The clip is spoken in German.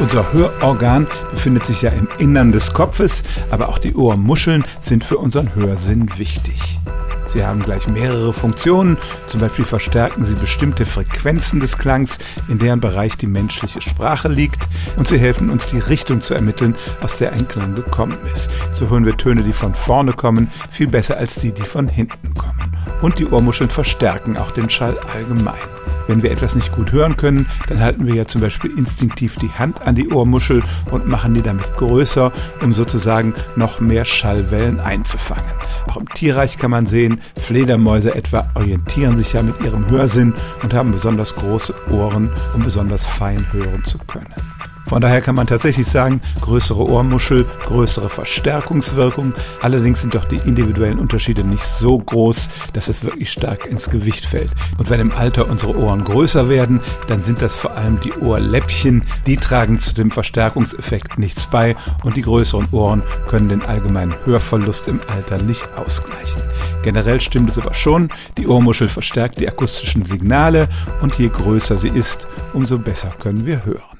Unser Hörorgan befindet sich ja im Innern des Kopfes, aber auch die Ohrmuscheln sind für unseren Hörsinn wichtig. Sie haben gleich mehrere Funktionen, zum Beispiel verstärken sie bestimmte Frequenzen des Klangs, in deren Bereich die menschliche Sprache liegt, und sie helfen uns die Richtung zu ermitteln, aus der ein Klang gekommen ist. So hören wir Töne, die von vorne kommen, viel besser als die, die von hinten kommen. Und die Ohrmuscheln verstärken auch den Schall allgemein. Wenn wir etwas nicht gut hören können, dann halten wir ja zum Beispiel instinktiv die Hand an die Ohrmuschel und machen die damit größer, um sozusagen noch mehr Schallwellen einzufangen. Auch im Tierreich kann man sehen, Fledermäuse etwa orientieren sich ja mit ihrem Hörsinn und haben besonders große Ohren, um besonders fein hören zu können. Von daher kann man tatsächlich sagen, größere Ohrmuschel, größere Verstärkungswirkung. Allerdings sind doch die individuellen Unterschiede nicht so groß, dass es wirklich stark ins Gewicht fällt. Und wenn im Alter unsere Ohren größer werden, dann sind das vor allem die Ohrläppchen. Die tragen zu dem Verstärkungseffekt nichts bei und die größeren Ohren können den allgemeinen Hörverlust im Alter nicht ausgleichen. Generell stimmt es aber schon, die Ohrmuschel verstärkt die akustischen Signale und je größer sie ist, umso besser können wir hören.